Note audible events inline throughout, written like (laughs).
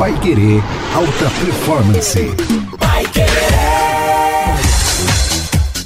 Pai Querer Alta Performance.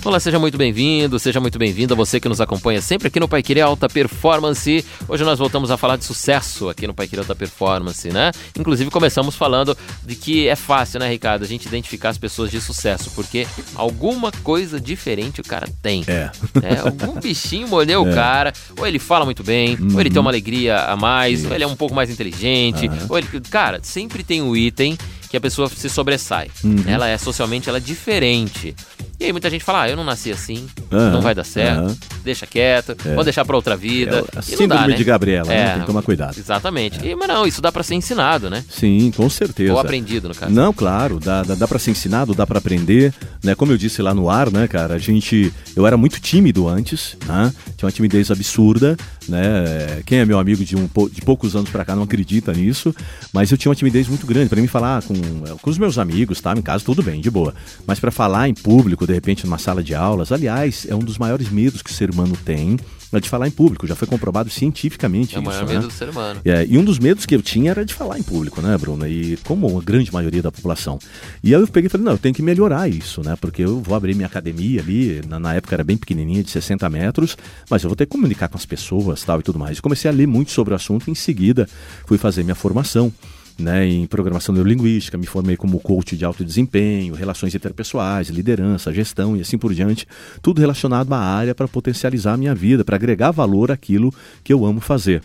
Olá, seja muito bem-vindo, seja muito bem-vinda você que nos acompanha sempre aqui no Pai Querer Alta Performance. Hoje nós voltamos a falar de sucesso aqui no Pai Querer Alta Performance, né? Inclusive começamos falando de que é fácil, né, Ricardo, a gente identificar as pessoas de sucesso, porque alguma coisa diferente o cara tem. É. É, algum bichinho mordeu É. o cara, ou ele fala muito bem, ou ele tem uma alegria a mais, Isso. ou ele é um pouco mais inteligente, Aham. ou ele... Cara, sempre tem um item que a pessoa se sobressai. Uhum. Ela é socialmente ela é diferente. E aí muita gente fala, ah, eu não nasci assim, Aham, não vai dar certo, aham. deixa quieto, É. vou deixar pra outra vida. É, a síndrome dá, né? de Gabriela, né? É. Tem que tomar cuidado. Exatamente. E, mas não, isso dá pra ser ensinado, né? Sim, com certeza. Ou aprendido, no caso. Não, claro, dá, dá, dá para ser ensinado, dá para aprender, né? Como eu disse lá no ar, né, cara, a gente, eu era muito tímido antes, né? Tinha uma timidez absurda, né? Quem é meu amigo de, um, de poucos anos pra cá não acredita nisso, mas eu tinha uma timidez muito grande para mim falar com, com os meus amigos, tá? Em casa tudo bem, de boa, mas para falar em público, de repente numa sala de aulas, aliás, é um dos maiores medos que o ser humano tem, é de falar em público, já foi comprovado cientificamente É o isso, maior né? medo do ser humano. É, e um dos medos que eu tinha era de falar em público, né, Bruna? E como a grande maioria da população. E aí eu peguei e falei, não, eu tenho que melhorar isso, né? Porque eu vou abrir minha academia ali, na, na época era bem pequenininha, de 60 metros, mas eu vou ter que comunicar com as pessoas tal e tudo mais. E comecei a ler muito sobre o assunto e em seguida fui fazer minha formação. Né, em programação neurolinguística, me formei como coach de alto desempenho, relações interpessoais, liderança, gestão e assim por diante, tudo relacionado à área para potencializar a minha vida, para agregar valor àquilo que eu amo fazer.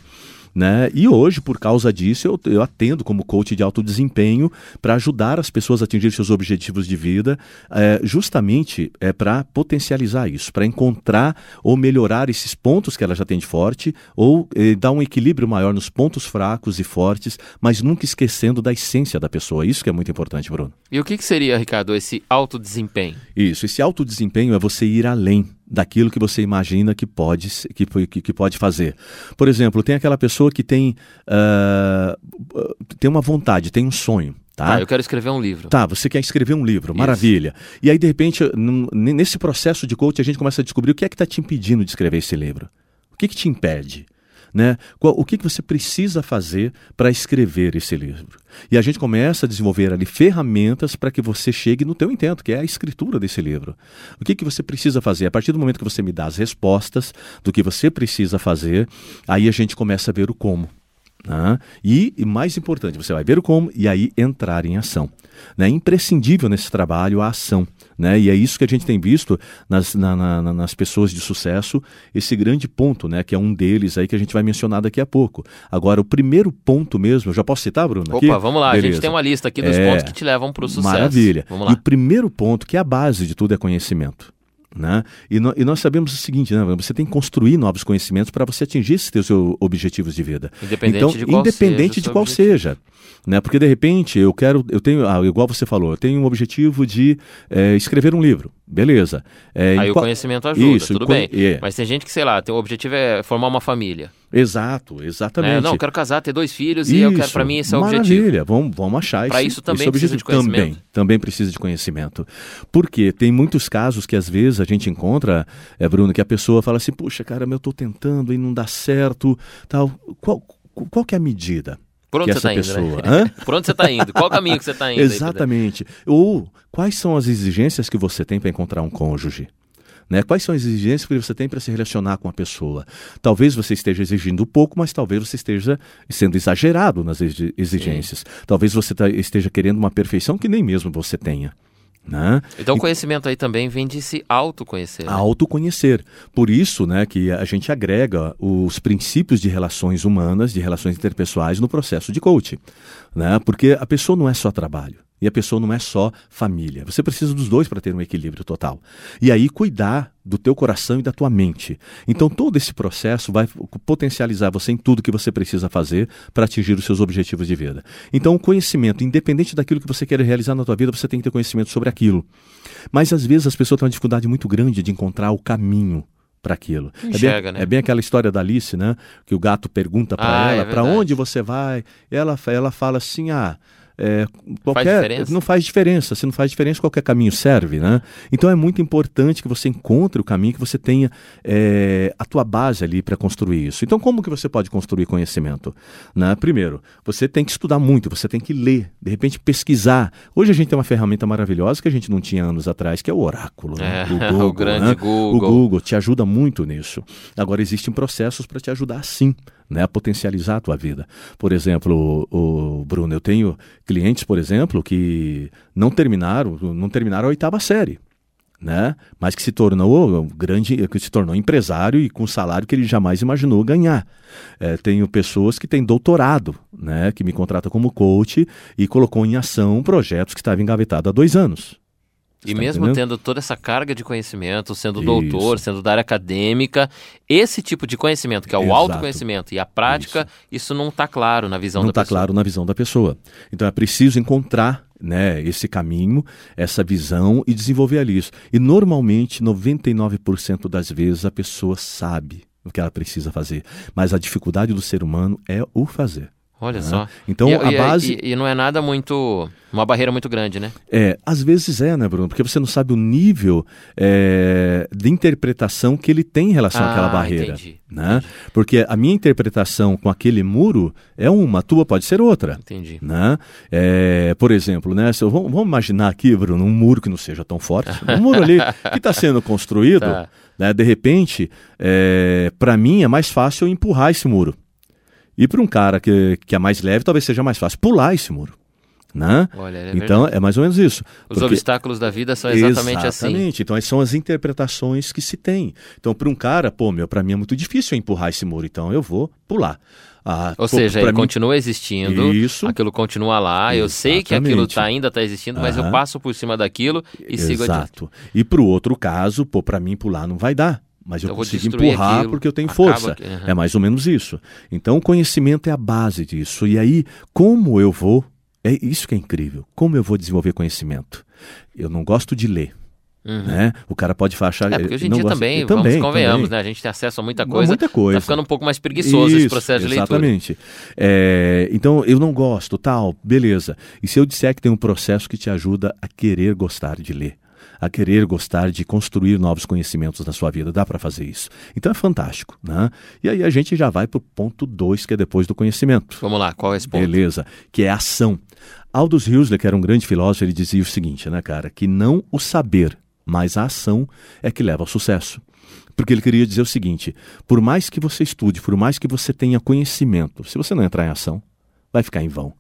Né? E hoje, por causa disso, eu, eu atendo como coach de alto desempenho para ajudar as pessoas a atingir seus objetivos de vida, é, justamente é, para potencializar isso, para encontrar ou melhorar esses pontos que ela já tem de forte, ou eh, dar um equilíbrio maior nos pontos fracos e fortes, mas nunca esquecendo da essência da pessoa. Isso que é muito importante, Bruno. E o que, que seria, Ricardo, esse alto desempenho? Isso, esse alto desempenho é você ir além daquilo que você imagina que pode, que, que, pode fazer. Por exemplo, tem aquela pessoa que tem, ah, tem uma vontade, tem um sonho. Tá? Ah, eu quero escrever um livro. Tá, você quer escrever um livro, Isso. maravilha. E aí, de repente, nesse processo de coach, a gente começa a descobrir o que é que está te impedindo de escrever esse livro. O que, que te impede? Né? O que, que você precisa fazer para escrever esse livro? E a gente começa a desenvolver ali ferramentas para que você chegue no teu intento, que é a escritura desse livro. O que, que você precisa fazer? A partir do momento que você me dá as respostas do que você precisa fazer, aí a gente começa a ver o como. Né? E, e mais importante, você vai ver o como e aí entrar em ação. né? É imprescindível nesse trabalho a ação. Né? E é isso que a gente tem visto nas, na- na- na- nas pessoas de sucesso, esse grande ponto, né? que é um deles aí que a gente vai mencionar daqui a pouco. Agora, o primeiro ponto mesmo, eu já posso citar, Bruno? aqui? Opa, vamos lá. A gente Beleza. tem uma lista aqui dos É. pontos que te levam pro sucesso. Maravilha. E o primeiro ponto, que é a base de tudo, é conhecimento. Né? E, nó- e nós sabemos o seguinte, né? você tem que construir novos conhecimentos para você atingir esses teus o- objetivos de vida. Independente então, de qual independente seja de qual objetivo. seja. Né? Porque de repente eu quero, eu tenho, ah, igual você falou, eu tenho um objetivo de eh, escrever um livro. Beleza. Em Aí o qual- conhecimento ajuda, Isso, tudo bem. é. Mas tem gente que, sei lá, tem o objetivo é formar uma família. Exato, exatamente. né? Não, eu quero casar, ter dois filhos e eu quero, Isso, pra mim esse é o objetivo. Maravilha, vamos, vamos achar Pra esse, isso também esse precisa objetivo. de conhecimento? Também, também precisa de conhecimento. Porque tem muitos casos que às vezes a gente encontra, é, Bruno, que a pessoa fala assim, puxa, cara, eu tô tentando e não dá certo, tal. Qual, qual que é a medida? Por onde que você tá essa indo, pessoa, (laughs) né? Por onde você tá indo? Qual o caminho que você tá indo? aí? (laughs) Exatamente. Ou quais são as exigências que você tem para encontrar um cônjuge? Né? Quais são as exigências que você tem para se relacionar com a pessoa? Talvez você esteja exigindo pouco, mas talvez você esteja sendo exagerado nas exi- exigências. Talvez você tá- esteja querendo uma perfeição que nem mesmo você tenha. Né? Então o conhecimento aí também vem de se autoconhecer. né? Autoconhecer. Por isso, né, que a gente agrega os princípios de relações humanas, de relações interpessoais no processo de coaching, né? Porque a pessoa não é só trabalho. E a pessoa não é só família. Você precisa dos dois para ter um equilíbrio total. E aí cuidar do teu coração e da tua mente. Então todo esse processo vai potencializar você em tudo que você precisa fazer para atingir os seus objetivos de vida. Então o conhecimento, independente daquilo que você quer realizar na tua vida, você tem que ter conhecimento sobre aquilo. Mas às vezes as pessoas têm uma dificuldade muito grande de encontrar o caminho para aquilo. Enxerga, é, bem, né? é bem aquela história da Alice, né? Que o gato pergunta para Ah, é ela para verdade. onde você vai. Ela, ela fala assim: ah, é, Faz qualquer diferença? não faz diferença. Se não faz diferença, qualquer caminho serve, né? Então é muito importante que você encontre o caminho, que você tenha é, a tua base ali para construir isso. Então como que você pode construir conhecimento? Né? Primeiro, você tem que estudar muito, você tem que ler, de repente pesquisar. Hoje a gente tem uma ferramenta maravilhosa que a gente não tinha anos atrás, que é o oráculo, né? É, o (laughs) grande né? Google. O Google te ajuda muito nisso. Agora existem processos para te ajudar sim. Né, potencializar a tua vida. Por exemplo, o, o, Bruno, eu tenho clientes, por exemplo, que não terminaram, não terminaram a oitava série. Né? Mas que se tornou grande, que se tornou empresário e com salário que ele jamais imaginou ganhar. É, tenho pessoas que têm doutorado, né? Que me contratam como coach e colocou em ação projetos que estavam engavetados há dois anos. E Tá mesmo entendendo? tendo toda essa carga de conhecimento, sendo Isso. doutor, sendo da área acadêmica, esse tipo de conhecimento, que é o Exato. autoconhecimento e a prática, isso, não está claro na visão não da está pessoa. claro na visão da pessoa. Então é preciso encontrar né, esse caminho, essa visão e desenvolver ali isso. E normalmente, 99% das vezes, a pessoa sabe o que ela precisa fazer. Mas a dificuldade do ser humano é o fazer. Olha né? só. Então e, a e- base. E, e não é nada muito. Uma barreira muito grande, né? É, às vezes é, né, Bruno? Porque você não sabe o nível é, de interpretação que ele tem em relação àquela Ah, barreira. entendi, Né? Porque a minha interpretação com aquele muro é uma, a tua pode ser outra. Entendi. Né? É, por exemplo, né, se eu- vamos, vamos imaginar aqui, Bruno, um muro que não seja tão forte, (laughs) um muro ali que está sendo construído, Tá. né, de repente, para mim é mais fácil eu empurrar esse muro. E para um cara que, que é mais leve, talvez seja mais fácil pular esse muro. Né? Olha, é então é mais ou menos isso. Os Porque- obstáculos da vida são exatamente, assim. Exatamente. Então, são as interpretações que se tem. Então, para um cara, pô, meu, para mim é muito difícil empurrar esse muro, então eu vou pular. Ah, Ou pô, seja, ele mim- continua existindo, Isso. aquilo continua lá, eu sei que aquilo Exatamente. tá, ainda está existindo, mas eu passo por cima daquilo e sigo adiante. Exato. E para o outro caso, pô, para mim pular não vai dar. Mas eu Eu consigo empurrar aquilo, porque eu tenho força. que- aham. É mais ou menos isso. Então, o conhecimento é a base disso. E aí, como eu vou. É isso que é incrível. Como eu vou desenvolver conhecimento? Eu não gosto de ler. Né? O cara pode achar. Uhum. É, porque hoje em dia gosta- também, Eu vamos também, convenhamos, também. né? A gente tem acesso a muita coisa. Muita coisa. Tá ficando um pouco mais preguiçoso esse Isso, processo de leitura. Exatamente. É, então, eu não gosto, tal, beleza. E se eu disser que tem um processo que te ajuda a querer gostar de ler, a querer gostar de construir novos conhecimentos na sua vida, dá para fazer isso. Então é fantástico, né? E aí a gente já vai para o ponto 2, que é depois do conhecimento. Vamos lá, qual é esse ponto? Beleza, que é a ação. Aldous Huxley, que era um grande filósofo, ele dizia o seguinte, né, cara, que não o saber, mas a ação é que leva ao sucesso. Porque ele queria dizer o seguinte: por mais que você estude, por mais que você tenha conhecimento, se você não entrar em ação, vai ficar em vão.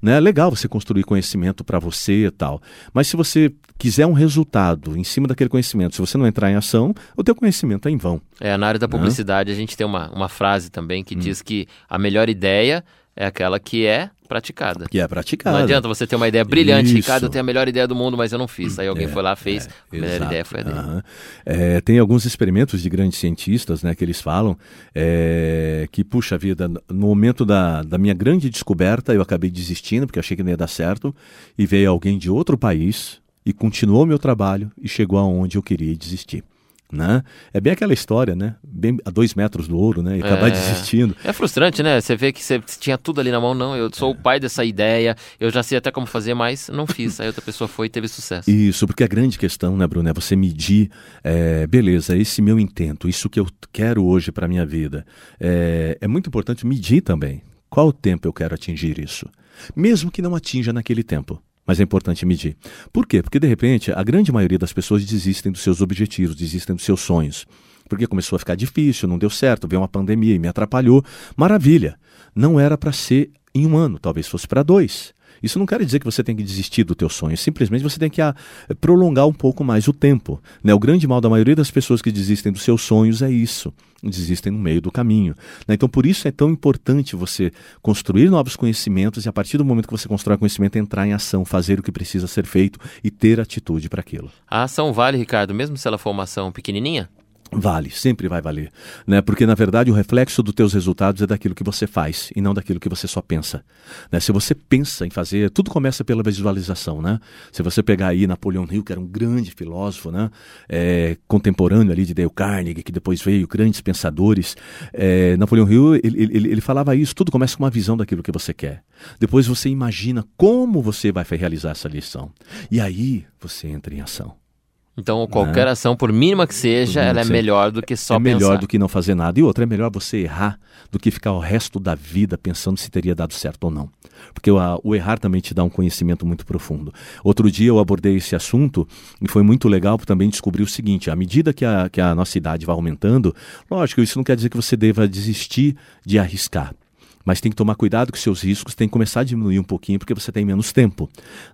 Né? É legal você construir conhecimento para você e tal, mas se você quiser um resultado em cima daquele conhecimento, se você não entrar em ação, o teu conhecimento é em vão. É, na área da publicidade a gente tem uma, uma frase também Hum. que diz que a melhor ideia é aquela que é praticada. Que é praticado. Não adianta você ter uma ideia brilhante, Isso. Ricardo, eu tenho a melhor ideia do mundo, mas eu não fiz. Aí alguém É, foi lá, fez, é, a melhor exato. ideia foi a dele. Aham. É, tem alguns experimentos de grandes cientistas né, que eles falam é, que, puxa vida, no momento da, da minha grande descoberta, eu acabei desistindo, porque achei que não ia dar certo, e veio alguém de outro país e continuou meu trabalho e chegou aonde eu queria desistir. Né? É bem aquela história, né? Bem a dois metros do ouro, né? E acabar É. desistindo. É frustrante, né? Você vê que você tinha tudo ali na mão, não, eu sou o pai dessa ideia, eu já sei até como fazer, mas não fiz. Aí outra pessoa foi e teve sucesso. Isso, porque a grande questão, né, Bruno, é você medir, é, beleza, esse meu intento, isso que eu quero hoje para minha vida. É, é muito importante medir também. Qual o tempo eu quero atingir isso? Mesmo que não atinja naquele tempo. Mas é importante medir. Por quê? Porque, de repente, a grande maioria das pessoas desistem dos seus objetivos, desistem dos seus sonhos. Porque começou a ficar difícil, não deu certo, veio uma pandemia e me atrapalhou. Maravilha! Não era para ser em um ano, talvez fosse para dois. Isso não quer dizer que você tem que desistir do teu sonho, simplesmente você tem que ah, prolongar um pouco mais o tempo. Né? O grande mal da maioria das pessoas que desistem dos seus sonhos é isso, desistem no meio do caminho. Né? Então por isso é tão importante você construir novos conhecimentos e a partir do momento que você constrói conhecimento, entrar em ação, fazer o que precisa ser feito e ter atitude para aquilo. A ação vale, Ricardo, mesmo se ela for uma ação pequenininha? Vale, sempre vai valer, né? Porque na verdade o reflexo dos teus resultados é daquilo que você faz e não daquilo que você só pensa. Né? Se você pensa em fazer, tudo começa pela visualização, né? Se você pegar aí Napoleão Hill, que era um grande filósofo, né? É, contemporâneo ali de Dale Carnegie, que depois veio grandes pensadores, é, Napoleão Hill ele, ele, ele falava isso. Tudo começa com uma visão daquilo que você quer. Depois você imagina como você vai realizar essa lição e aí você entra em ação. Então, qualquer né? ação, por mínima que seja, ela é melhor do que só é pensar. É melhor do que não fazer nada. E outra, é melhor você errar do que ficar o resto da vida pensando se teria dado certo ou não. Porque o, o errar também te dá um conhecimento muito profundo. Outro dia eu abordei esse assunto e foi muito legal também descobrir o seguinte: à medida que a, que a nossa idade vai aumentando, lógico, isso não quer dizer que você deva desistir de arriscar mas tem que tomar cuidado com seus riscos, tem que começar a diminuir um pouquinho porque você tem menos tempo.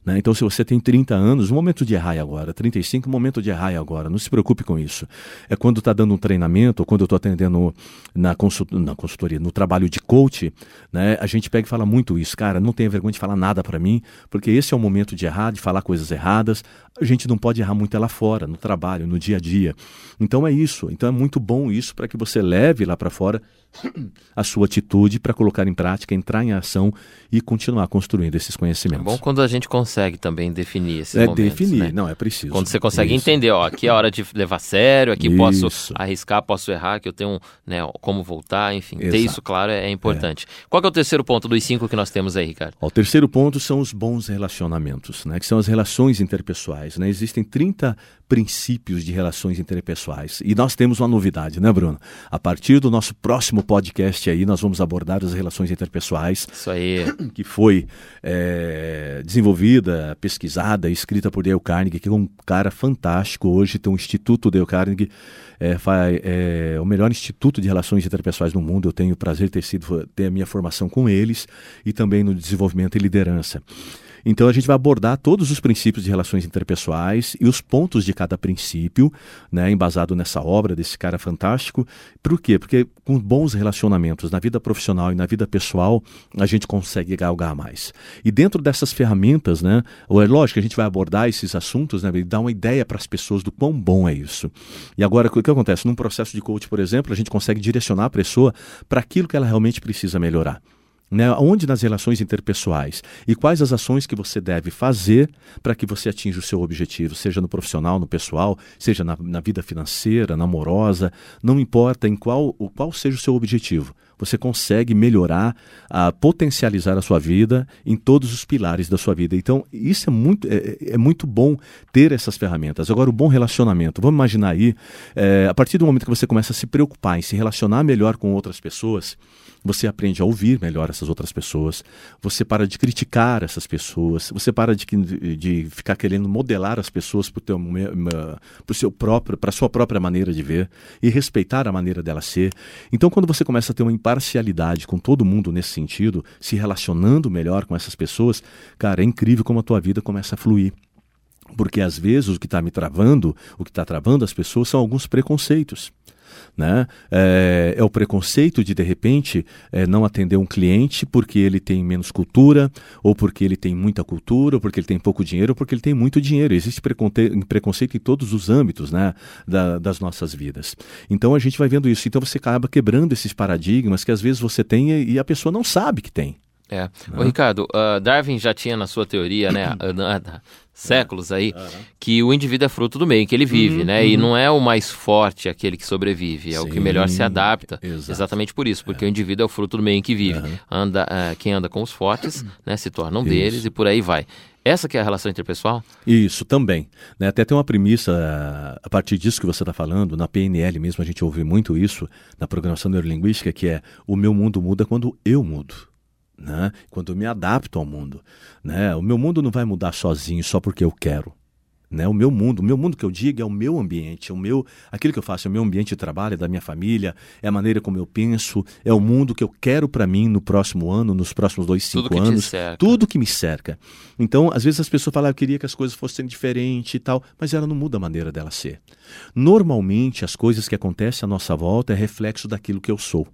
Né? Então, se você tem 30 anos, o momento de errar é agora, 35, o momento de errar é agora, não se preocupe com isso. É quando está dando um treinamento, ou quando eu estou atendendo na, consult na consultoria, no trabalho de coach, né? a gente pega e fala muito isso, cara, não tenha vergonha de falar nada para mim, porque esse é o momento de errar, de falar coisas erradas, a gente não pode errar muito lá fora, no trabalho, no dia a dia. Então é isso, então é muito bom isso para que você leve lá para fora (clears throat) a sua atitude para colocar em prática, entrar em ação e continuar construindo esses conhecimentos. É bom quando a gente consegue também definir esses é momentos. definir, né? não é preciso. Quando você consegue Isso. entender, ó, aqui é hora de levar a sério, aqui Isso. posso arriscar, posso errar, que eu tenho né, como voltar, enfim. Ter Exato. isso claro é, é importante. Qual que é o terceiro ponto dos cinco que nós temos aí, Ricardo? Ó, o terceiro ponto são os bons relacionamentos, né, que são as relações interpessoais. Né? Existem 30 princípios de relações interpessoais. E nós temos uma novidade, né, Bruno? A partir do nosso próximo podcast aí, nós vamos abordar as relações interpessoais, Isso aí. que foi é, desenvolvida, pesquisada, escrita por Dale Carnegie, que é um cara fantástico. Hoje tem um Instituto Dale Carnegie, é, faz, é o melhor instituto de relações interpessoais do mundo. Eu tenho o prazer de ter sido ter a minha formação com eles e também no desenvolvimento e liderança. Então a gente vai abordar todos os princípios de relações interpessoais e os pontos de cada princípio, né, embasado nessa obra desse cara fantástico. Por quê? Porque com bons relacionamentos na vida profissional e na vida pessoal, a gente consegue galgar mais. E dentro dessas ferramentas, né, é lógico que a gente vai abordar esses assuntos, né, e dar uma ideia para as pessoas do quão bom é isso. E agora, o que acontece? Num processo de coach, por exemplo, a gente consegue direcionar a pessoa para aquilo que ela realmente precisa melhorar. Né? Onde nas relações interpessoais e quais as ações que você deve fazer para que você atinja o seu objetivo, seja no profissional, no pessoal, seja na, na vida financeira, na amorosa, não importa em qual, qual seja o seu objetivo. Você consegue melhorar, a potencializar a sua vida em todos os pilares da sua vida. Então, isso é muito, é, é muito bom ter essas ferramentas. Agora, o bom relacionamento. Vamos imaginar aí, é, a partir do momento que você começa a se preocupar em se relacionar melhor com outras pessoas, você aprende a ouvir melhor essas outras pessoas, você para de criticar essas pessoas, você para de, de ficar querendo modelar as pessoas para a sua própria maneira de ver e respeitar a maneira dela ser. Então, quando você começa a ter uma imparcialidade com todo mundo nesse sentido, se relacionando melhor com essas pessoas, cara, é incrível como a tua vida começa a fluir. Porque às vezes o que está me travando, o que está travando as pessoas são alguns preconceitos. Né? É, é, o preconceito de, de repente, é, não atender um cliente porque ele tem menos cultura, ou porque ele tem muita cultura, ou porque ele tem pouco dinheiro, ou porque ele tem muito dinheiro. Existe preconceito em todos os âmbitos né, da, das nossas vidas. Então a gente vai vendo isso. Então você acaba quebrando esses paradigmas que às vezes você tem e a pessoa não sabe que tem. É. Ô, Ricardo, uh, Darwin já tinha na sua teoria, né, séculos aí, Uhum. que o indivíduo é fruto do meio que ele vive, Uhum, né? E não é o mais forte aquele que sobrevive, é o que Sim, melhor se adapta. exato. Exatamente por isso, porque o indivíduo é o fruto do meio em que vive. Anda, uh, quem anda com os fortes, (clears throat) né, se torna um Isso. deles e por aí vai. Essa que é a relação interpessoal? Isso também. Né? Até tem uma premissa a partir disso que você está falando, na PNL mesmo a gente ouve muito isso, na programação neurolinguística, que é o meu mundo muda quando eu mudo. Né? Quando eu me adapto ao mundo. Né? O meu mundo não vai mudar sozinho só porque eu quero. Né? O meu mundo, o meu mundo que eu digo é o meu ambiente, é o meu, aquilo que eu faço é o meu ambiente de trabalho, é da minha família, é a maneira como eu penso, é o mundo que eu quero para mim no próximo ano, nos próximos dois, cinco Tudo anos, tudo que me cerca. Então, às vezes as pessoas falam, "Ah, eu queria que as coisas fossem diferentes e tal, mas ela não muda a maneira dela ser. Normalmente, as coisas que acontecem à nossa volta é reflexo daquilo que eu sou.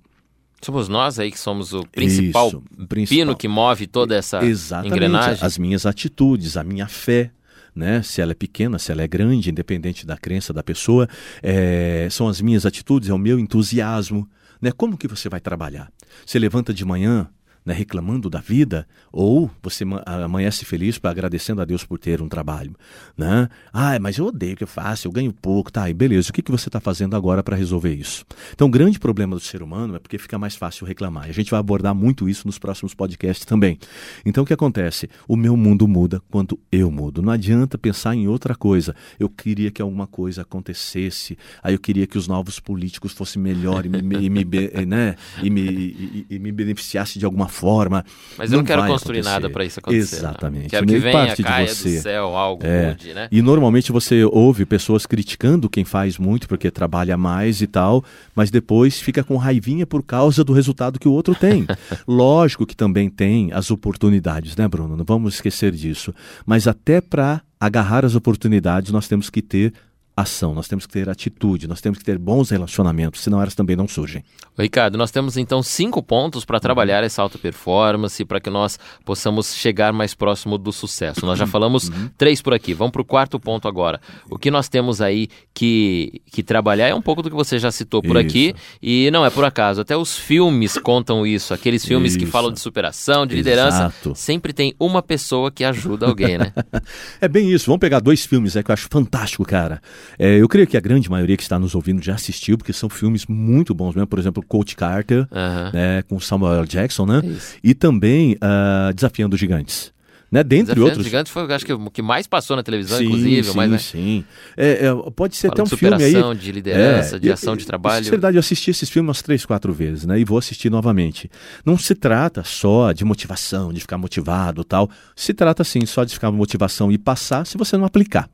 Somos nós aí que somos o principal, Isso, principal. pino que move toda essa Exatamente. engrenagem. As minhas atitudes, a minha fé, né? Se ela é pequena, se ela é grande, independente da crença da pessoa, é, são as minhas atitudes, é o meu entusiasmo, né? Como que você vai trabalhar? Você levanta de manhã, né, reclamando da vida, ou você amanhece feliz para agradecendo a Deus por ter um trabalho, né? Ah, mas eu odeio o que eu faço, eu ganho pouco, tá? E beleza, o que, que você está fazendo agora para resolver isso? Então, o grande problema do ser humano é porque fica mais fácil reclamar. E a gente vai abordar muito isso nos próximos podcasts também. Então, o que acontece? O meu mundo muda quando eu mudo. Não adianta pensar em outra coisa. Eu queria que alguma coisa acontecesse, aí eu queria que os novos políticos fossem melhores e me, e me, né? e me, e, e me beneficiasse de alguma forma. Mas eu não, quero construir acontecer. nada para isso acontecer. Exatamente. Não. Quero que venha, parte caia de você. do céu algo é. mude, né? E normalmente você ouve pessoas criticando quem faz muito porque trabalha mais e tal, mas depois fica com raivinha por causa do resultado que o outro tem. (laughs) Lógico que também tem as oportunidades, né, Bruno? Não vamos esquecer disso. Mas até para agarrar as oportunidades, nós temos que ter ação, nós temos que ter atitude, nós temos que ter bons relacionamentos, senão elas também não surgem. Ricardo, nós temos então cinco pontos para trabalhar essa alta performance, para que nós possamos chegar mais próximo do sucesso. Nós já uhum. falamos uhum. três por aqui, vamos para o quarto ponto agora. O que nós temos aí que, que trabalhar é um pouco do que você já citou por isso. aqui, e não é por acaso, até os filmes contam isso, aqueles filmes isso. que falam de superação, de liderança, Exato. sempre tem uma pessoa que ajuda alguém, né? (laughs) é bem isso, vamos pegar dois filmes é, que eu acho fantástico, cara. É, eu creio que a grande maioria que está nos ouvindo já assistiu, porque são filmes muito bons mesmo. Por exemplo, Coach Carter, né, com Samuel Jackson, né? Isso. E também uh, Desafiando os Gigantes. Né, dentre Desafiando outros. Gigantes foi, acho que o que mais passou na televisão, sim, inclusive. Sim, mas, né? sim. É, é, pode ser Fala até um filme aí. de liderança, é, de ação de trabalho. Na verdade, eu assisti esses filmes umas três, quatro vezes, né? E vou assistir novamente. Não se trata só de motivação, de ficar motivado tal. Se trata, sim, só de ficar motivação e passar se você não aplicar.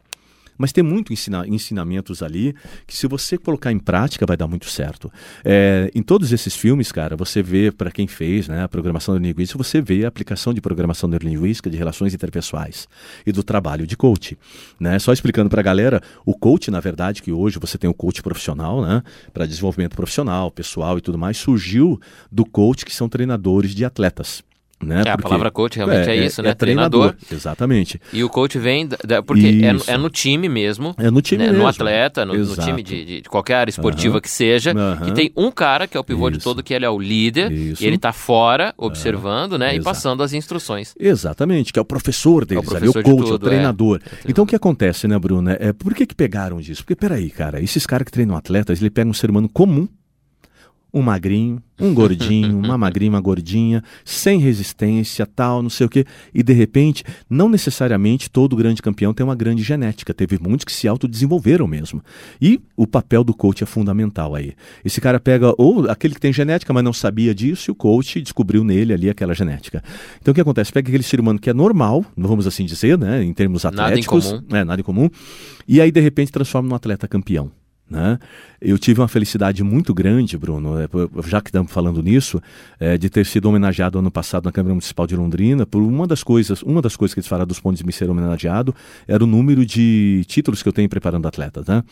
Mas tem muito ensina, ensinamentos ali que, se você colocar em prática, vai dar muito certo. É, em todos esses filmes, cara, você vê, para quem fez né, a programação neurolinguística, você vê a aplicação de programação neurolinguística de relações interpessoais e do trabalho de coach. Né? Só explicando para a galera, o coach, na verdade, que hoje você tem o coach profissional, né, para desenvolvimento profissional, pessoal e tudo mais, surgiu do coach que são treinadores de atletas. Né? É, a palavra coach realmente é, é isso, é, né? É treinador. treinador. Exatamente. E o coach vem. Da, porque é, é, no time mesmo. É no time né? mesmo. No atleta, no, no time de, de, qualquer área esportiva que seja. Que tem um cara que é o pivô isso. de todo, que ele é o líder. Isso. E ele está fora, observando, né? Exato. E passando as instruções. Exatamente, que é o professor deles, é o, professor ali, o coach, tudo, o treinador. Então o que acontece, né, Bruna? É, por que, que pegaram disso? Porque, peraí, cara, esses caras que treinam atletas, ele pega um ser humano comum um magrinho, um gordinho, uma (laughs) magrinha, uma gordinha, sem resistência, tal, não sei o quê. E de repente, não necessariamente todo grande campeão tem uma grande genética. Teve muitos que se autodesenvolveram mesmo. E o papel do coach é fundamental aí. Esse cara pega ou aquele que tem genética, mas não sabia disso, e o coach descobriu nele ali aquela genética. Então o que acontece? Pega aquele ser humano que é normal, vamos assim dizer, né, em termos atléticos, nada em comum, é, nada em comum e aí de repente transforma num atleta campeão. Né? Eu tive uma felicidade muito grande, Bruno, é, já que estamos falando nisso, é, de ter sido homenageado ano passado na Câmara Municipal de Londrina por uma das coisas, uma das coisas que eles falaram dos pontos de me ser homenageado era o número de títulos que eu tenho preparando atletas. Né?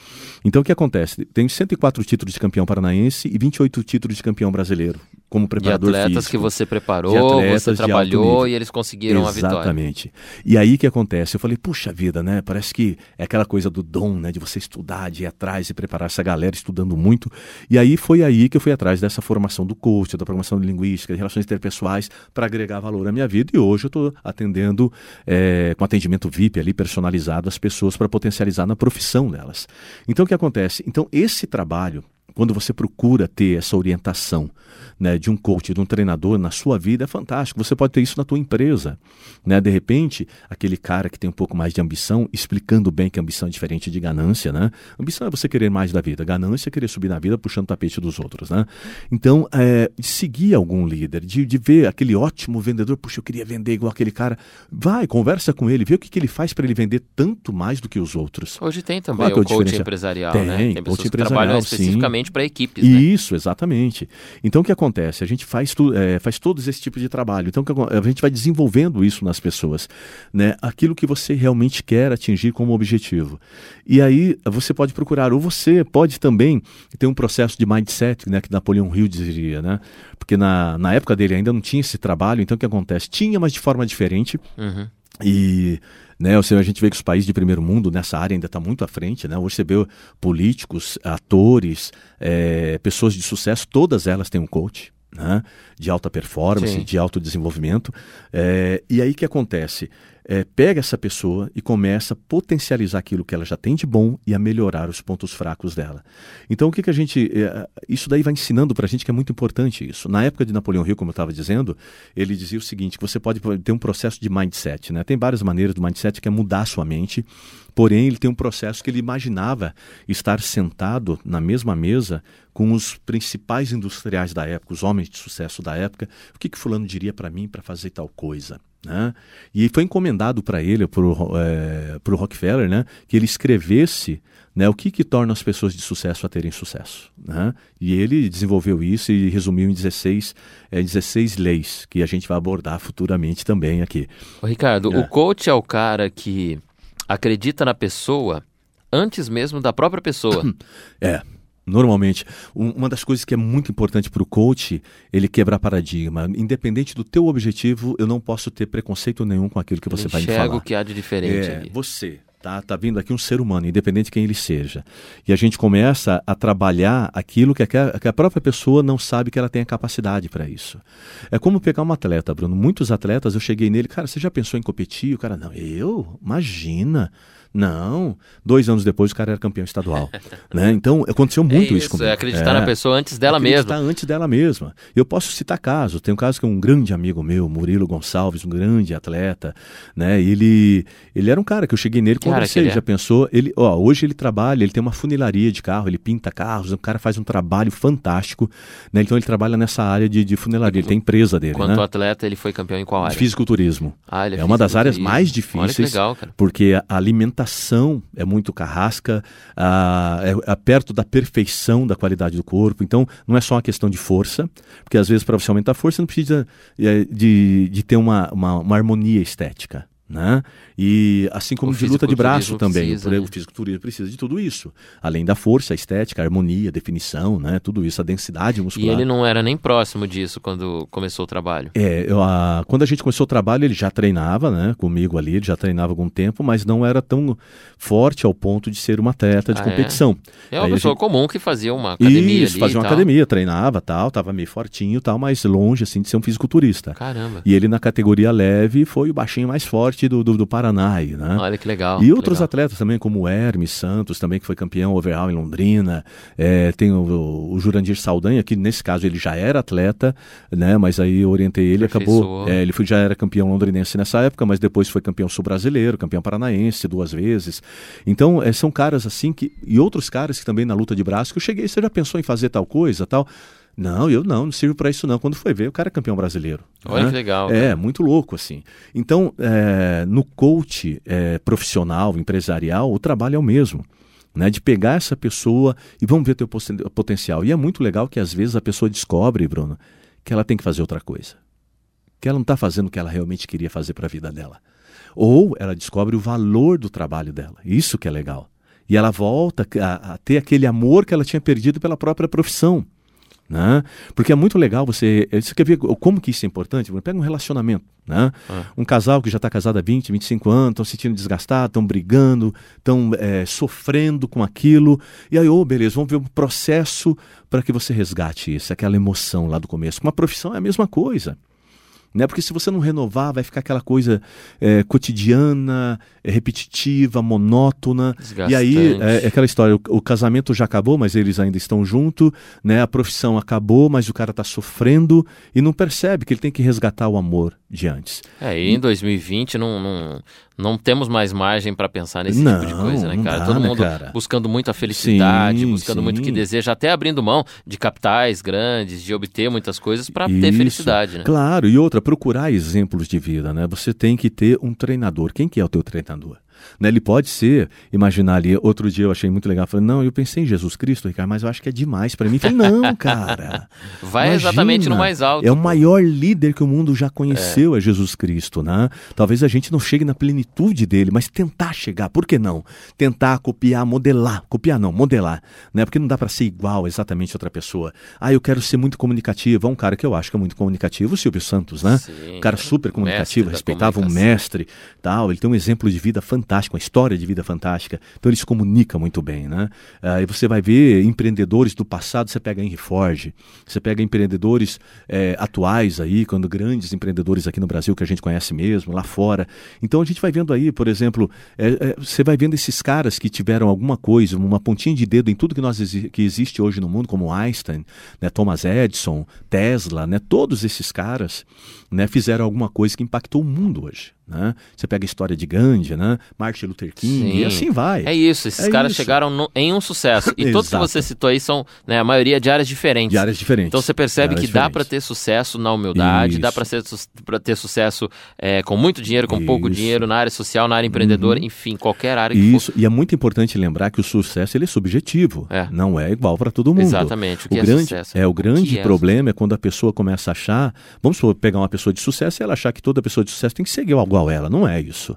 Então o que acontece? Tenho 104 títulos de campeão paranaense e 28 títulos de campeão brasileiro como preparador de atletas físico, que você preparou, você trabalhou e eles conseguiram Exatamente. a vitória. Exatamente. E aí que acontece? Eu falei, puxa vida, né? Parece que é aquela coisa do dom, né? De você estudar, de ir atrás e preparar essa galera estudando muito. E aí foi aí que eu fui atrás dessa formação do coach, da programação de linguística, de relações interpessoais, para agregar valor à minha vida. E hoje eu estou atendendo é, com atendimento VIP ali, personalizado, as pessoas para potencializar na profissão delas. Então o que acontece? Então esse trabalho quando você procura ter essa orientação né, de um coach, de um treinador na sua vida, é fantástico. Você pode ter isso na tua empresa. Né? De repente, aquele cara que tem um pouco mais de ambição, explicando bem que ambição é diferente de ganância. Né? Ambição é você querer mais da vida. Ganância é querer subir na vida puxando o tapete dos outros. Né? Então, é, de seguir algum líder, de, de ver aquele ótimo vendedor, puxa, eu queria vender igual aquele cara. Vai, conversa com ele, vê o que, que ele faz para ele vender tanto mais do que os outros. Hoje tem também é o coach empresarial, tem, né? Tem pessoas que trabalham especificamente para equipes. Né? Isso, exatamente. Então o que acontece? A gente faz, tu, é, faz todos esse tipo de trabalho. Então a gente vai desenvolvendo isso nas pessoas, né? Aquilo que você realmente quer atingir como objetivo. E aí você pode procurar, ou você pode também ter um processo de mindset, né? Que Napoleão Hill dizia, né? Porque na, na época dele ainda não tinha esse trabalho. Então o que acontece? Tinha, mas de forma diferente. Uhum E né, ou seja, a gente vê que os países de primeiro mundo nessa área ainda está muito à frente. Né? Hoje você vê políticos, atores, é, pessoas de sucesso, todas elas têm um coach. Né? De alta performance, Sim. de alto desenvolvimento. É, e aí o que acontece? É, pega essa pessoa e começa a potencializar aquilo que ela já tem de bom e a melhorar os pontos fracos dela. Então, o que, que a gente. É, isso daí vai ensinando para a gente que é muito importante isso. Na época de Napoleão Hill, como eu estava dizendo, ele dizia o seguinte: que você pode ter um processo de mindset. Né? Tem várias maneiras do mindset que é mudar a sua mente, porém, ele tem um processo que ele imaginava estar sentado na mesma mesa com os principais industriais da época, os homens de sucesso da época. O que, que Fulano diria para mim para fazer tal coisa? Né? E foi encomendado para ele, para o é, Rockefeller, né, que ele escrevesse né, o que, que torna as pessoas de sucesso a terem sucesso. Né? E ele desenvolveu isso e resumiu em 16, é, 16 leis, que a gente vai abordar futuramente também aqui. Ô, Ricardo, é. o coach é o cara que acredita na pessoa antes mesmo da própria pessoa. É, Normalmente, uma das coisas que é muito importante para o coach, ele quebrar paradigma. Independente do teu objetivo, eu não posso ter preconceito nenhum com aquilo que você vai me falar. o que há de diferente é, ali. Você, tá? Tá vindo aqui um ser humano, independente de quem ele seja. E a gente começa a trabalhar aquilo que a, que a própria pessoa não sabe que ela tem a capacidade para isso. É como pegar um atleta, Bruno. Muitos atletas, eu cheguei nele, cara, você já pensou em competir? O cara, não, eu? Imagina. Não, dois anos depois o cara era campeão estadual. (laughs) né? Então aconteceu muito é isso, isso comigo. É acreditar é, na pessoa antes dela acreditar mesma. Acreditar antes dela mesma. Eu posso citar casos. Tem um caso que um grande amigo meu, Murilo Gonçalves, um grande atleta, né? Ele, ele era um cara que eu cheguei nele, conversei, já é? pensou. Ele, ó, hoje ele trabalha, ele tem uma funilaria de carro, ele pinta carros, o cara faz um trabalho fantástico. Né? Então ele trabalha nessa área de, de funilaria, ele tem empresa dele. Quanto né? atleta, ele foi campeão em qual área? De fisiculturismo. Ah, é, é uma das áreas mais difíceis. Olha que legal, cara. Porque a alimentação alimentação é muito carrasca, a, é, é perto da perfeição da qualidade do corpo. Então, não é só uma questão de força, porque às vezes para você aumentar a força, não precisa é, de, de ter uma, uma, uma harmonia estética. Né? E assim como de luta de braço também, precisa, né? o fisiculturismo precisa de tudo isso, além da força, a estética, a harmonia, a definição, né? Tudo isso, a densidade muscular. E ele não era nem próximo disso quando começou o trabalho. É, eu, a, quando a gente começou o trabalho, ele já treinava, né? Comigo ali, ele já treinava algum tempo, mas não era tão forte ao ponto de ser um atleta de ah, é? competição. É, é uma Aí pessoa gente... comum que fazia uma academia Isso, fazia uma tal. academia, treinava, tal, tava meio fortinho, tal, mas longe assim de ser um fisiculturista. Caramba. E ele na categoria leve foi o baixinho mais forte do, do, do Paraná. Né? Olha que legal. E outros legal. atletas também, como o Hermes Santos, também que foi campeão overall em Londrina. É, tem o, o, Jurandir Saldanha, que nesse caso ele já era atleta, né? mas aí eu orientei ele acabou. É, ele foi, já era campeão londrinense nessa época, mas depois foi campeão sul-brasileiro, campeão paranaense duas vezes. Então, é, são caras assim que. E outros caras que também na luta de braço, que eu cheguei, você já pensou em fazer tal coisa, tal? Não, eu não, não sirvo para isso não. Quando foi ver, o cara é campeão brasileiro. Olha né? que legal. É, cara. É, muito louco assim. Então, é, no coach é, profissional, empresarial, o trabalho é o mesmo. Né, de pegar essa pessoa e vamos ver o teu potencial. E é muito legal que às vezes a pessoa descobre, Bruno, que ela tem que fazer outra coisa. Que ela não está fazendo o que ela realmente queria fazer para a vida dela. Ou ela descobre o valor do trabalho dela. Isso que é legal. E ela volta a, a ter aquele amor que ela tinha perdido pela própria profissão. Né? Porque é muito legal você. Você quer ver como que isso é importante? Pega um relacionamento. Né? Ah. Um casal que já está casado há 20, 25 anos, estão se sentindo desgastados, estão brigando, estão é, sofrendo com aquilo. E aí, oh, beleza, vamos ver um processo para que você resgate isso, aquela emoção lá do começo. Uma profissão é a mesma coisa né? Porque se você não renovar, vai ficar aquela coisa é, cotidiana, é, repetitiva, monótona. E aí é, é, aquela história: o, o, casamento já acabou, mas eles ainda estão juntos, né? A profissão acabou, mas o cara está sofrendo e não percebe que ele tem que resgatar o amor de antes. É, e em 2020 não, não, não temos mais margem para pensar nesse não, tipo de coisa, né, cara? Dá, Todo né, mundo cara? buscando muito a felicidade, sim, buscando sim. muito o que deseja, até abrindo mão de capitais grandes, de obter muitas coisas para ter felicidade, né? Claro, e outra, procurar exemplos de vida, né? Você tem que ter um treinador. Quem que é o teu treinador? Né? Ele pode ser, imaginar ali, outro dia eu achei muito legal, falei, não, eu pensei em Jesus Cristo, Ricardo, mas eu acho que é demais para mim. Falei, não, (laughs) cara. Vai imagina, exatamente no mais alto. É o maior líder que o mundo já conheceu, é. é Jesus Cristo, né? Talvez a gente não chegue na plenitude dele, mas tentar chegar, por que não? Tentar copiar, modelar, copiar não, modelar, né? Porque não dá para ser igual exatamente a outra pessoa. Ah, eu quero ser muito comunicativo. É um cara que eu acho que é muito comunicativo, o Silvio Santos, né? Sim, um cara super comunicativo, respeitava um mestre, tal. Ele tem um exemplo de vida fantástico, uma história de vida fantástica. Então ele se comunica muito bem, né? Aí você vai ver empreendedores do passado, você pega Henry Ford, você pega empreendedores é, atuais aí, quando grandes empreendedores aqui no Brasil que a gente conhece mesmo, lá fora. Então a gente vai vendo aí, por exemplo, é, é, você vai vendo esses caras que tiveram alguma coisa, uma pontinha de dedo em tudo que nós que existe hoje no mundo, como Einstein, né, Thomas Edison, Tesla, né, todos esses caras né, fizeram alguma coisa que impactou o mundo hoje. Né? Você pega a história de Gandhi, né? Martin Luther King, Sim. e assim vai. É isso, esses é caras isso. chegaram no, em um sucesso. (laughs) E todos que você citou aí são, né, a maioria de áreas diferentes. De áreas diferentes. Então você percebe que diferentes. dá para ter sucesso na humildade, isso. dá para ter sucesso é, com muito dinheiro, com isso. pouco dinheiro, na área social, na área empreendedora, uhum. enfim, qualquer área que Isso, for. e é muito importante lembrar que o sucesso ele é subjetivo, é. não é igual para todo mundo. Exatamente, o, que o é grande, sucesso? É, o grande o é problema é, é quando a pessoa começa a achar, vamos pegar uma pessoa de sucesso e ela achar que toda pessoa de sucesso tem que ser igual ela, não é isso.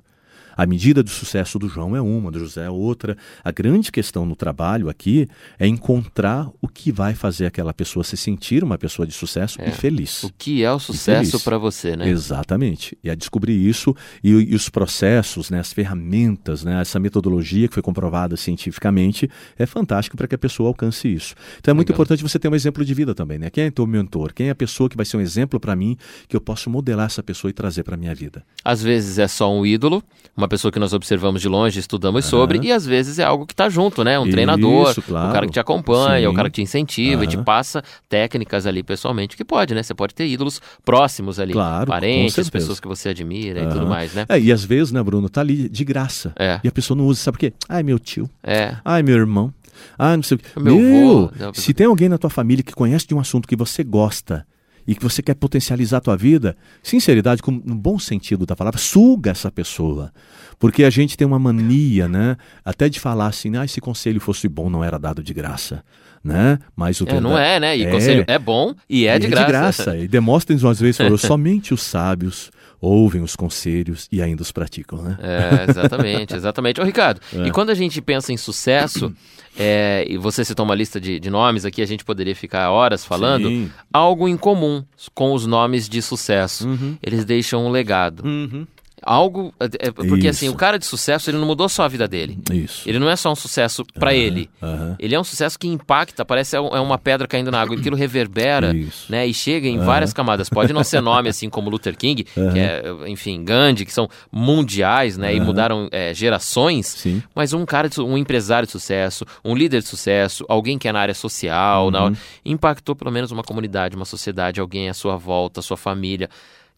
A medida do sucesso do João é uma, do José é outra. A grande questão no trabalho aqui é encontrar o que vai fazer aquela pessoa se sentir uma pessoa de sucesso é. e feliz. O que é o sucesso para você, né? Exatamente. E é descobrir isso e, e, os processos, né, as ferramentas, né, essa metodologia que foi comprovada cientificamente é fantástico para que a pessoa alcance isso. Então é muito Legal. importante você ter um exemplo de vida também, né? Quem é teu mentor? Quem é a pessoa que vai ser um exemplo para mim que eu posso modelar essa pessoa e trazer para minha vida? Às vezes é só um ídolo, uma uma pessoa que nós observamos de longe, estudamos uhum. sobre, e às vezes é algo que está junto, né? Um Isso, treinador, claro. o cara que te acompanha, Sim. o cara que te incentiva, uhum. e te passa técnicas ali pessoalmente, que pode, né? Você pode ter ídolos próximos ali, claro, parentes, pessoas que você admira uhum. e tudo mais, né? É, e às vezes, né, Bruno, tá ali de graça. É. E a pessoa não usa, sabe por quê? Ai, meu tio. É. Ai, meu irmão. Ah, não sei o quê. Meu, meu se tem alguém na tua família que conhece de um assunto que você gosta, e que você quer potencializar a tua vida, sinceridade, com, no bom sentido da palavra, suga essa pessoa. Porque a gente tem uma mania, né? Até de falar assim, ah, esse conselho fosse bom, não era dado de graça. Né? Mas o é, não é, né? E é, conselho é bom e é, de, é graça. de graça. E Demóstenes uma vez falou: (laughs) somente os sábios ouvem os conselhos e ainda os praticam, né? É, exatamente, exatamente. Ô, Ricardo, (laughs) é. e quando a gente pensa em sucesso, (clears throat) é, e você citou uma lista de, de, nomes aqui, a gente poderia ficar horas falando, Sim. algo em comum com os nomes de sucesso. Uhum. Eles deixam um legado. Uhum algo. É, é porque Isso. assim, o cara de sucesso, ele não mudou só a vida dele. Isso. Ele não é só um sucesso para ele. Ele é um sucesso que impacta, parece é, é uma pedra caindo na água. Aquilo reverbera, Isso. né? E chega em várias camadas. Pode não ser nome assim como Luther King, que é, enfim, Gandhi, que são mundiais, né? E mudaram é, gerações. Sim. Mas um cara, de, um empresário de sucesso, um líder de sucesso, alguém que é na área social, uhum. na, impactou pelo menos uma comunidade, uma sociedade, alguém à sua volta, a sua família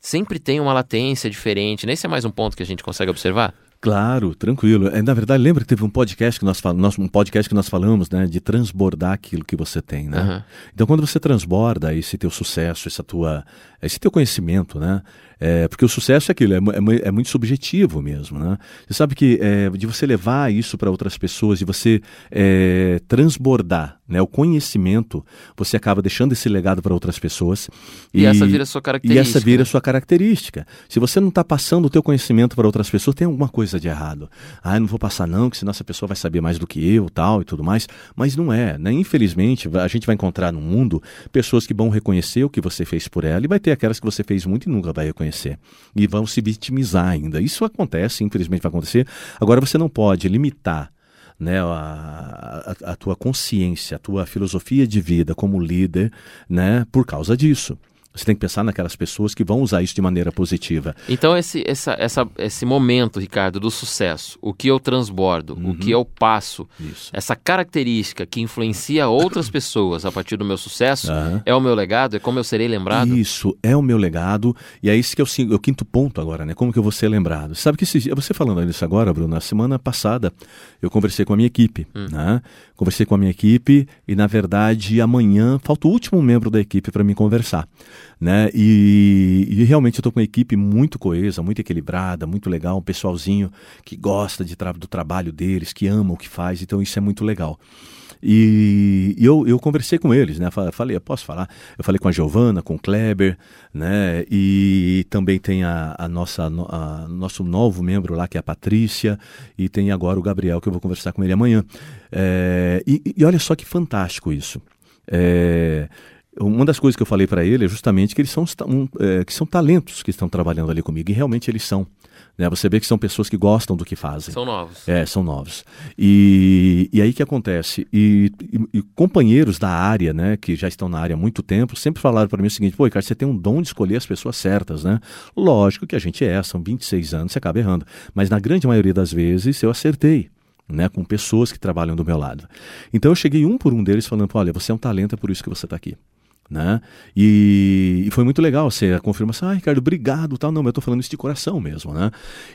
sempre tem uma latência diferente. Né? Esse é mais um ponto que a gente consegue observar? Claro, tranquilo. É, na verdade, lembra que teve um podcast que nós falamos, um podcast que nós falamos, né, de transbordar aquilo que você tem, né? Uhum. Então, quando você transborda esse teu sucesso, essa tua, esse teu conhecimento, né? É, porque o sucesso é aquilo, é, é, é, muito subjetivo mesmo, né? Você sabe que é, de você levar isso para outras pessoas, de você é, transbordar né, o conhecimento, você acaba deixando esse legado para outras pessoas. E, e, essa vira a sua característica. E essa vira a sua característica. Se você não está passando o teu conhecimento para outras pessoas, tem alguma coisa de errado. Ah, não vou passar não, que senão essa pessoa vai saber mais do que eu, tal e tudo mais. Mas não é, né? Infelizmente, a gente vai encontrar no mundo pessoas que vão reconhecer o que você fez por ela e vai ter aquelas que você fez muito e nunca vai reconhecer E vão se vitimizar ainda. Isso acontece, infelizmente vai acontecer. Agora você não pode limitar né, a, a, a, tua consciência, a tua filosofia de vida como líder, né, por causa disso. Você tem que pensar naquelas pessoas que vão usar isso de maneira positiva. Então, esse, essa, essa, esse momento, Ricardo, do sucesso, o que eu transbordo, uhum. o que eu passo, isso. essa característica que influencia outras (coughs) pessoas a partir do meu sucesso, uhum. é o meu legado? É como eu serei lembrado? Isso, é o meu legado. E é isso que é o, o quinto ponto agora, né? Como que eu vou ser lembrado? Sabe que esse, você falando nisso agora, Bruno, na semana passada eu conversei com a minha equipe, hum. né? Conversei com a minha equipe e, na verdade, amanhã falta o último membro da equipe para me conversar. Né? E, e realmente eu estou com uma equipe muito coesa, muito equilibrada, muito legal, um pessoalzinho que gosta de tra do trabalho deles, que ama o que faz, então isso é muito legal. E, e eu, eu conversei com eles, né? Falei, posso falar? Eu falei com a Giovana, com o Kleber, né? E também tem a, a nossa a, nosso novo membro lá, que é a Patrícia, e tem agora o Gabriel, que eu vou conversar com ele amanhã. É, e, e olha só que fantástico isso. É, uma das coisas que eu falei para ele é justamente que eles são, um, é, que são talentos que estão trabalhando ali comigo, e realmente eles são. Né? Você vê que são pessoas que gostam do que fazem. São novos. É, são novos. E, e aí que acontece? E, e, e, companheiros da área, né, que já estão na área há muito tempo, sempre falaram para mim o seguinte: pô, cara, você tem um dom de escolher as pessoas certas, né? Lógico que a gente é, são 26 anos, você acaba errando. Mas na grande maioria das vezes eu acertei. Né, com pessoas que trabalham do meu lado. Então eu cheguei um por um deles falando: olha, você é um talento, é por isso que você está aqui. Né? E, e, foi muito legal ser a confirmação, ah, Ricardo, obrigado, tal. Não, mas eu estou falando isso de coração mesmo, né?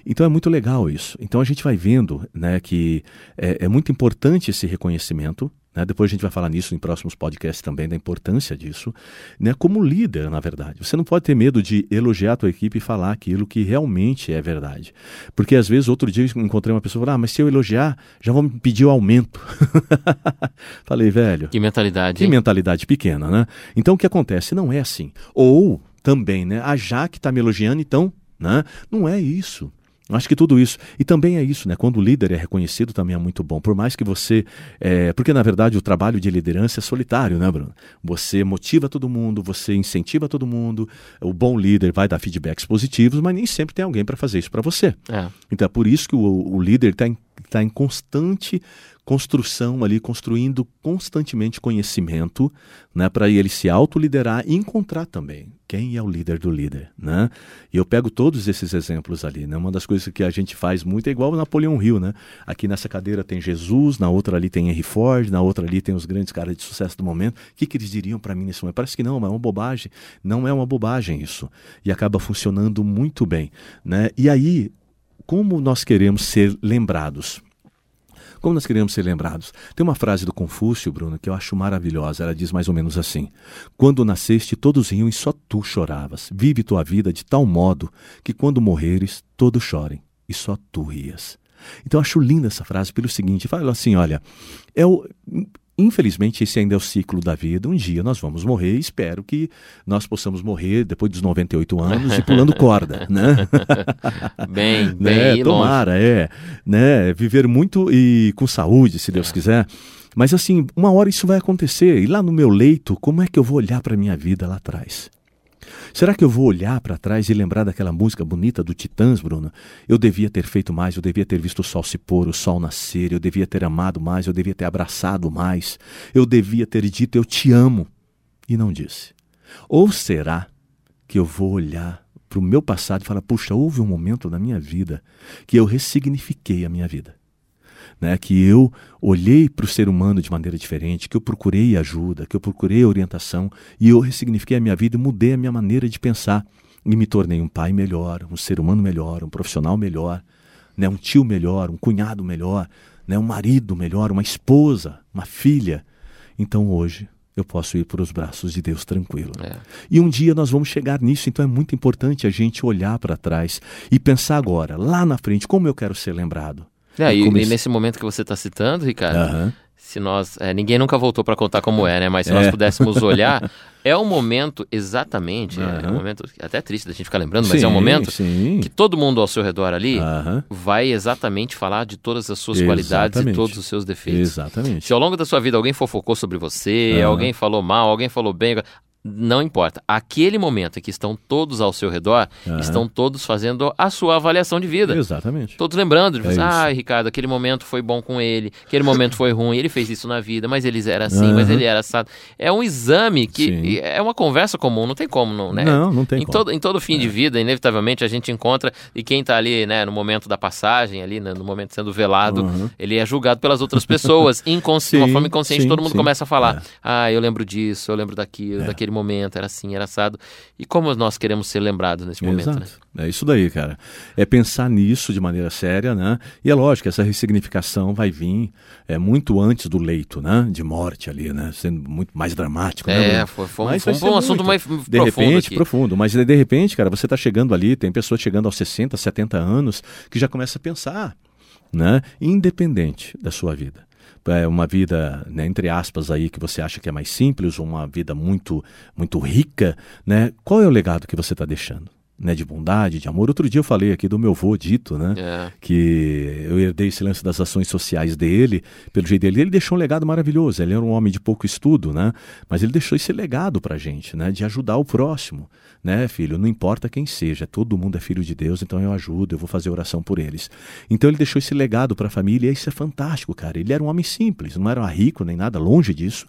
Então é muito legal isso. Então a gente vai vendo, né, que é, é muito importante esse reconhecimento, né? Depois a gente vai falar nisso em próximos podcasts também, da importância disso. Né? Como líder, na verdade. Você não pode ter medo de elogiar a tua equipe e falar aquilo que realmente é verdade. Porque às vezes, outro dia eu encontrei uma pessoa e falou, ah, mas se eu elogiar, já vão me pedir o aumento. (laughs) Falei, velho. Que mentalidade. Que hein? mentalidade pequena, né? Então o que acontece? Não é assim. Ou também, né? A Jaque está me elogiando, então, né? Não é isso. Acho que tudo isso. E também é isso, né? Quando o líder é reconhecido, também é muito bom. Por mais que você. É... Porque, na verdade, o trabalho de liderança é solitário, né, Bruno? Você motiva todo mundo, você incentiva todo mundo. O bom líder vai dar feedbacks positivos, mas nem sempre tem alguém para fazer isso para você. É. Então é por isso que o, o líder está em, tá em constante construção ali, construindo constantemente conhecimento, né, para ele se autoliderar e encontrar também quem é o líder do líder, né? E eu pego todos esses exemplos ali, né? Uma das coisas que a gente faz muito é igual o Napoleão Hill, né? Aqui nessa cadeira tem Jesus, na outra ali tem Henry Ford, na outra ali tem os grandes caras de sucesso do momento. O que, que eles diriam para mim nesse momento? Parece que não, mas é uma bobagem. Não é uma bobagem isso. E acaba funcionando muito bem, né? E aí, como nós queremos ser lembrados? Como nós queremos ser lembrados? Tem uma frase do Confúcio, Bruno, que eu acho maravilhosa. Ela diz mais ou menos assim: Quando nasceste, todos riam e só tu choravas. Vive tua vida de tal modo que quando morreres, todos chorem e só tu rias. Então eu acho linda essa frase pelo seguinte: fala assim, olha, é o, Infelizmente, esse ainda é o ciclo da vida. Um dia nós vamos morrer. Espero que nós possamos morrer depois dos 98 anos e pulando (laughs) corda, né? Bem, (laughs) bem. Né? Tomara, é. Né? Viver muito e com saúde, se Deus é. quiser. Mas assim, uma hora isso vai acontecer. E lá no meu leito, como é que eu vou olhar para a minha vida lá atrás? Será que eu vou olhar para trás e lembrar daquela música bonita do Titãs, Bruno? Eu devia ter feito mais, eu devia ter visto o sol se pôr, o sol nascer, eu devia ter amado mais, eu devia ter abraçado mais, eu devia ter dito eu te amo e não disse. Ou será que eu vou olhar para o meu passado e falar: puxa, houve um momento na minha vida que eu ressignifiquei a minha vida? Né, que eu olhei para o ser humano de maneira diferente, que eu procurei ajuda, que eu procurei orientação e eu ressignifiquei a minha vida e mudei a minha maneira de pensar e me tornei um pai melhor, um ser humano melhor, um profissional melhor, né, um tio melhor, um cunhado melhor, né, um marido melhor, uma esposa, uma filha. Então hoje eu posso ir para os braços de Deus tranquilo. É. E um dia nós vamos chegar nisso, então é muito importante a gente olhar para trás e pensar agora, lá na frente, como eu quero ser lembrado. É, e, e, nesse momento que você está citando, Ricardo, se nós. É, ninguém nunca voltou para contar como é, né? Mas se é. nós pudéssemos (laughs) olhar, é um momento exatamente. É, é, um momento até triste da gente ficar lembrando, mas sim, é um momento sim. que todo mundo ao seu redor ali vai exatamente falar de todas as suas exatamente. qualidades e todos os seus defeitos. Exatamente. Se ao longo da sua vida alguém fofocou sobre você, alguém falou mal, alguém falou bem, não importa. Aquele momento em que estão todos ao seu redor, uhum. estão todos fazendo a sua avaliação de vida. Exatamente. Todos lembrando, de é ah, Ricardo, aquele momento foi bom com ele, aquele momento foi ruim, ele fez isso na vida, mas ele era assim, uhum. mas ele era assado. É um exame que Sim. é uma conversa comum, não tem como, não, né? Não, não tem em como. Todo, em todo fim é. de vida, inevitavelmente, a gente encontra, e quem está ali, né, no momento da passagem, ali, né, no momento sendo velado, uhum. ele é julgado pelas outras pessoas, (laughs) de uma forma inconsciente, sim, todo mundo sim. começa a falar, é. ah, eu lembro disso, eu lembro daquilo, é. daquele momento, era assim, era assado. E como nós queremos ser lembrados nesse momento, Exato. né? É isso daí, cara. É pensar nisso de maneira séria, né? E é lógico, essa ressignificação vai vir é, muito antes do leito, né? De morte ali, né? Sendo muito mais dramático, né? É, foi, foi, Mas foi um, ser assunto muito. mais De profundo repente, aqui. profundo. Mas de repente, cara, você está chegando ali, tem pessoas chegando aos 60, 70 anos que já começa a pensar, né? Independente da sua vida. É uma vida, né, entre aspas, aí que você acha que é mais simples, uma vida muito, muito rica, né? Qual é o legado que você está deixando? Né, de bondade, de amor. Outro dia eu falei aqui do meu avô dito, né? É. Que eu herdei esse lance das ações sociais dele, pelo jeito dele. Ele deixou um legado maravilhoso. Ele era um homem de pouco estudo, né? Mas ele deixou esse legado pra gente, né? De ajudar o próximo, né, filho? Não importa quem seja, todo mundo é filho de Deus, então eu ajudo, eu vou fazer oração por eles. Então ele deixou esse legado para a família, e isso é fantástico, cara. Ele era um homem simples, não era rico nem nada, longe disso,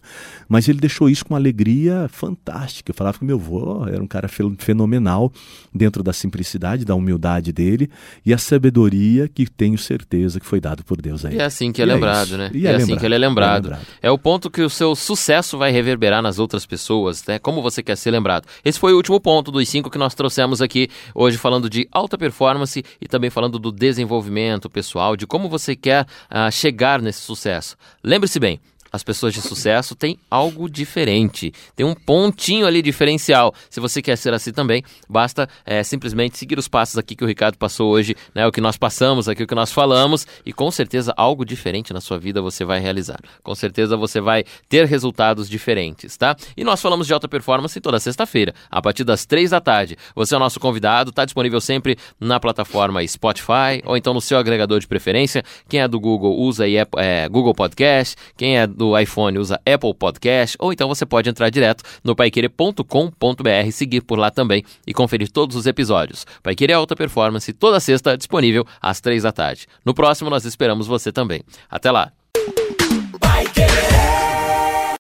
mas ele deixou isso com uma alegria fantástica. Eu falava que meu avô era um cara fe- fenomenal dentro da simplicidade, da humildade dele e a sabedoria que tenho certeza que foi dado por Deus a ele. E é assim que é E lembrado, isso. né? E E é, assim que ele é lembrado. É lembrado. É o ponto que o seu sucesso vai reverberar nas outras pessoas, né? Como você quer ser lembrado. Esse foi o último ponto dos cinco que nós trouxemos aqui hoje, falando de alta performance e também falando do desenvolvimento pessoal, de como você quer ah, chegar nesse sucesso. Lembre-se bem. As pessoas de sucesso têm algo diferente, tem um pontinho ali diferencial. Se você quer ser assim também, basta é, simplesmente seguir os passos aqui que o Ricardo passou hoje, né? O que nós passamos aqui, o que nós falamos, e com certeza algo diferente na sua vida você vai realizar. Com certeza você vai ter resultados diferentes, tá? E nós falamos de alta performance toda sexta-feira, a partir das três da tarde. Você é o nosso convidado, está disponível sempre na plataforma Spotify ou então no seu agregador de preferência. Quem é do Google usa aí, é, Google Podcast, quem é do iPhone usa Apple Podcast, ou então você pode entrar direto no paiquere.com.br, seguir por lá também e conferir todos os episódios. Paiquere Alta Performance, toda sexta, disponível às três da tarde. No próximo, nós esperamos você também. Até lá!